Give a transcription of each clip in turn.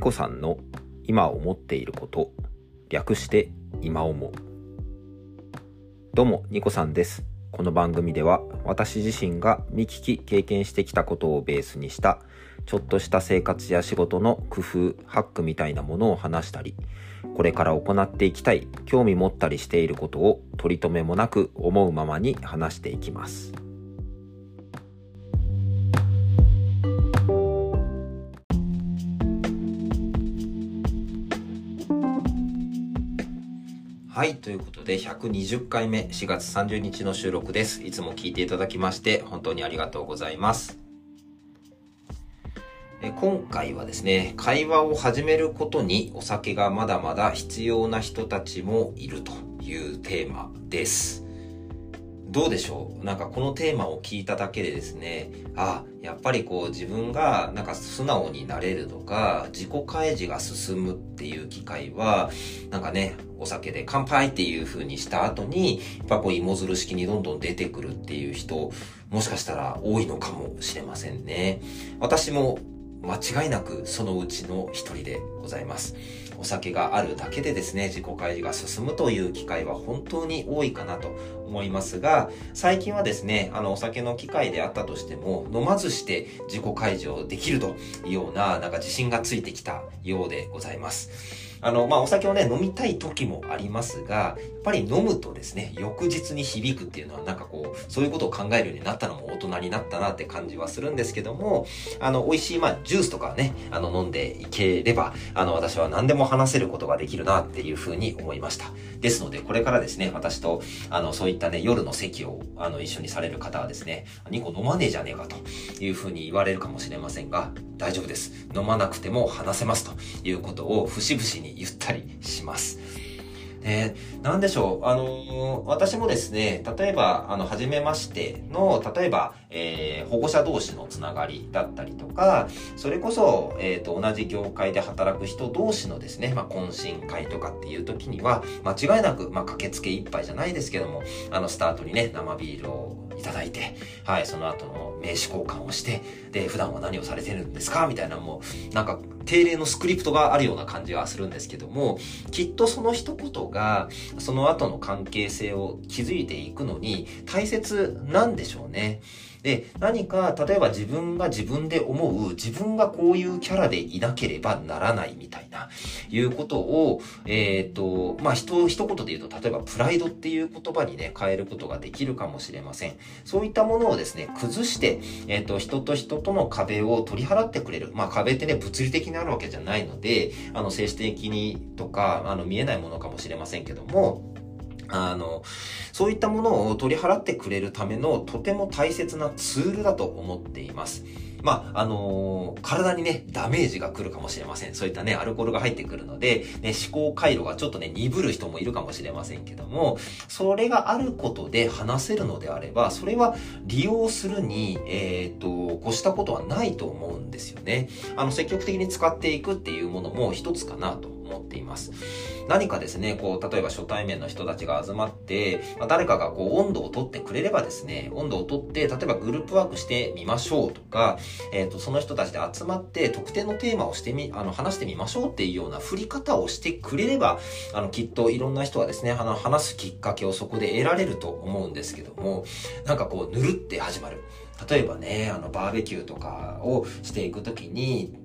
ニコさんの今思っていること略して今思うどうもニコさんですこの番組では私自身が見聞き経験してきたことをベースにしたちょっとした生活や仕事の工夫ハックみたいなものを話したりこれから行っていきたい興味持ったりしていることを取り留めもなく思うままに話していきます。はい。ということで、120回目、4月30日の収録です。いつも聞いていただきまして、本当にありがとうございます。え今回はですね、会話を始めることにお酒がまだまだ必要な人たちもいるというテーマです。どうでしょう？なんかこのテーマを聞いただけでですね、あ、やっぱりこう自分がなんか素直になれるとか、自己開示が進むっていう機会は、なんかね、お酒で乾杯っていう風にした後に、やっぱこう芋づる式にどんどん出てくるっていう人、もしかしたら多いのかもしれませんね。私も間違いなくそのうちの一人でございます。お酒があるだけでですね、自己開示が進むという機会は本当に多いかなと思いますが、最近はですね、あの、お酒の機会であったとしても、飲まずして自己開示をできるというような、なんか自信がついてきたようでございます。あの、まあ、お酒をね、飲みたい時もありますが、やっぱり飲むとですね、翌日に響くっていうのはなんかこう、そういうことを考えるようになったのも大人になったなって感じはするんですけども、あの、美味しい、まあ、ジュースとかね、あの、飲んでいければ、あの、私は何でも話せることができるなっていうふうに思いました。ですので、これからですね、私と、あの、そういったね、夜の席を、あの、一緒にされる方はですね、2個飲まねえじゃねえかというふうに言われるかもしれませんが、大丈夫です。飲まなくても話せますということを節々に言ったりします。で、なんでしょう？あのー、私もですね、例えば、あの、初めましての、例えば、えー、保護者同士のつながりだったりとか、それこそ、えっ、ー、と、同じ業界で働く人同士のですね、まあ、懇親会とかっていう時には、間違いなく、まあ、駆けつけ一杯じゃないですけども、あの、スタートにね、生ビールをいただいて、はい、その後の名刺交換をして、で、普段は何をされてるんですか？みたいなもう、なんか、定例のスクリプトがあるような感じはするんですけども、きっとその一言が、その後の関係性を築いていくのに大切なんでしょうね。で、何か、例えば自分が自分で思う、自分がこういうキャラでいなければならないみたいな、いうことを、えっ、ー、と、まあ、人、一言で言うと、例えばプライドっていう言葉にね、変えることができるかもしれません。そういったものをですね、崩して、えっ、ー、と、人と人との壁を取り払ってくれる。まあ、壁ってね、物理的にあるわけじゃないので、あの、精神的にとか、あの、見えないものかもしれませんけども、あの、そういったものを取り払ってくれるためのとても大切なツールだと思っています。まあ、あのー、体にね、ダメージが来るかもしれません。そういったね、アルコールが入ってくるので、ね、思考回路がちょっとね、鈍る人もいるかもしれませんけども、それがあることで話せるのであれば、それは利用するに、えっ、と、越したことはないと思うんですよね。あの、積極的に使っていくっていうものも一つかなとっています。何かですね、こう、例えば初対面の人たちが集まって、まあ、誰かがこう、温度をとってくれればですね、温度をとって、例えばグループワークしてみましょうとか、えっ、ー、と、その人たちで集まって特定のテーマをしてみ、あの、話してみましょうっていうような振り方をしてくれれば、あの、きっといろんな人はですね、あの、話すきっかけをそこで得られると思うんですけども、なんかこう、ぬるって始まる。例えばね、あの、バーベキューとかをしていくときに、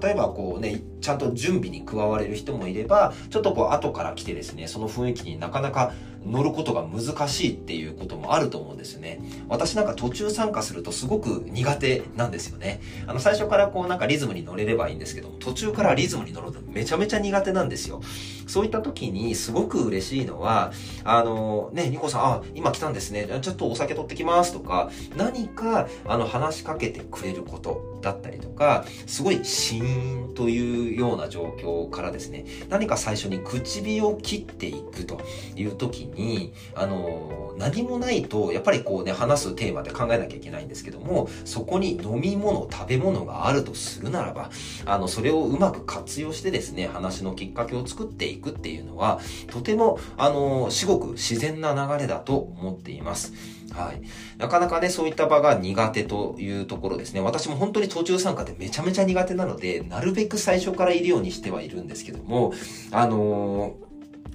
例えばこうね、ちゃんと準備に加われる人もいれば、ちょっとこう後から来てですね、その雰囲気になかなか乗ることが難しいっていうこともあると思うんですよね。私なんか途中参加するとすごく苦手なんですよね。あの最初からこうなんかリズムに乗れればいいんですけども、途中からリズムに乗るとめちゃめちゃ苦手なんですよ。そういった時にすごく嬉しいのは、あのね、ニコさん、あ、今来たんですね。ちょっとお酒取ってきますとか、何かあの話しかけてくれることだったりとか、すごいシーンというような状況からですね、何か最初に口火を切っていくという時にに、あの、何もないと、やっぱりこうね、話すテーマで考えなきゃいけないんですけども、そこに飲み物、食べ物があるとするならば、あの、それをうまく活用してですね、話のきっかけを作っていくっていうのは、とても、あの、至極自然な流れだと思っています。はい。なかなかね、そういった場が苦手というところですね。私も本当に途中参加でめちゃめちゃ苦手なので、なるべく最初からいるようにしてはいるんですけども、あのー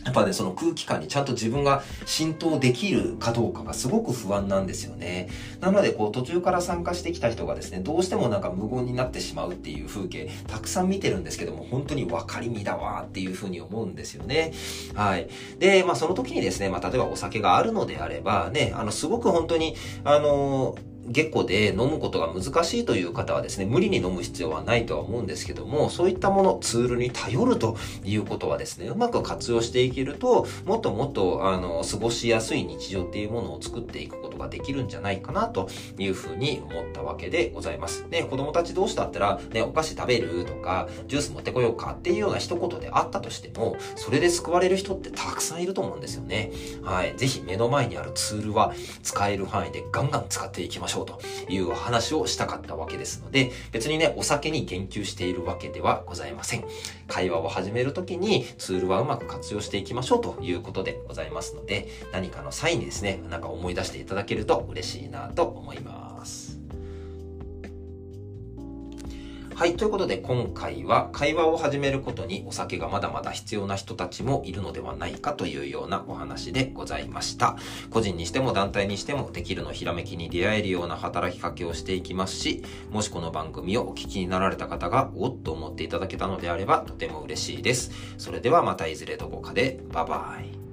やっぱね、その空気感にちゃんと自分が浸透できるかどうかがすごく不安なんですよね。なので、こう途中から参加してきた人がですね、どうしてもなんか無言になってしまうっていう風景、たくさん見てるんですけども、本当に分かりみだわっていう風に思うんですよね。はい。で、まあその時にですね、まあ例えばお酒があるのであれば、ね、あの、すごく本当に、あのー下戸で飲むことが難しいという方はですね、無理に飲む必要はないとは思うんですけども、そういったもの、ツールに頼るということはですね、うまく活用していけると、もっともっと、あの、過ごしやすい日常っていうものを作っていくことができるんじゃないかなというふうに思ったわけでございます。ね、子供たち同士だったら、ね、お菓子食べるとか、ジュース持ってこようかっていうような一言であったとしても、それで救われる人ってたくさんいると思うんですよね。はい。ぜひ目の前にあるツールは使える範囲でガンガン使っていきましょうという話をしたかったわけですので、別にね、お酒に言及しているわけではございません。会話を始めるときにツールはうまく活用していきましょうということでございますので、何かの際にですね、なんか思い出していただだけると嬉しいなと思います。はい。ということで、今回は会話を始めることにお酒がまだまだ必要な人たちもいるのではないかというようなお話でございました。個人にしても団体にしてもできるのひらめきに出会えるような働きかけをしていきますし、もしこの番組をお聞きになられた方がおっと思っていただけたのであればとても嬉しいです。それではまたいずれどこかで、バイバイ。